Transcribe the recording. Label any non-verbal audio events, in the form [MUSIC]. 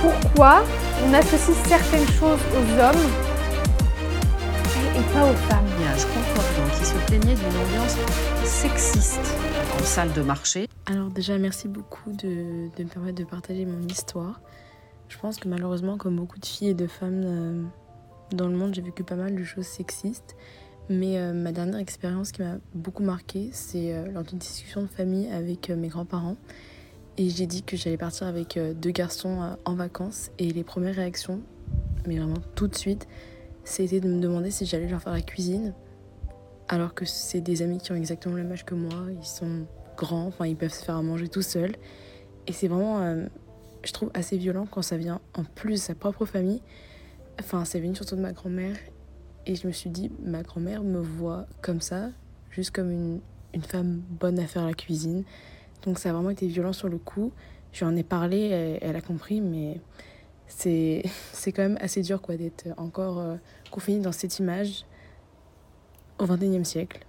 pourquoi on associe certaines choses aux hommes et pas aux femmes. Je concorde donc qui se plaignait d'une ambiance sexiste en salle de marché. Alors déjà, merci beaucoup de, de me permettre de partager mon histoire. Je pense que malheureusement, comme beaucoup de filles et de femmes euh, dans le monde, j'ai vécu pas mal de choses sexistes. Mais euh, ma dernière expérience qui m'a beaucoup marquée, c'est euh, lors d'une discussion de famille avec mes grands-parents. Et j'ai dit que j'allais partir avec deux garçons en vacances. Et les premières réactions, mais vraiment tout de suite, c'était de me demander si j'allais leur faire la cuisine. Alors que c'est des amis qui ont exactement le même âge que moi. Ils sont grands, enfin ils peuvent se faire à manger tout seuls. Et c'est vraiment je trouve assez violent quand ça vient en plus de sa propre famille. Enfin, c'est venu surtout de ma grand-mère. Et je me suis dit, ma grand-mère me voit comme ça, juste comme une, une, femme bonne à faire la cuisine. Donc ça a vraiment été violent sur le coup. Je ai parlé, elle, a compris, mais [LAUGHS] c'est quand même assez dur quoi d'être encore euh, confiné dans cette image au XXIe siècle.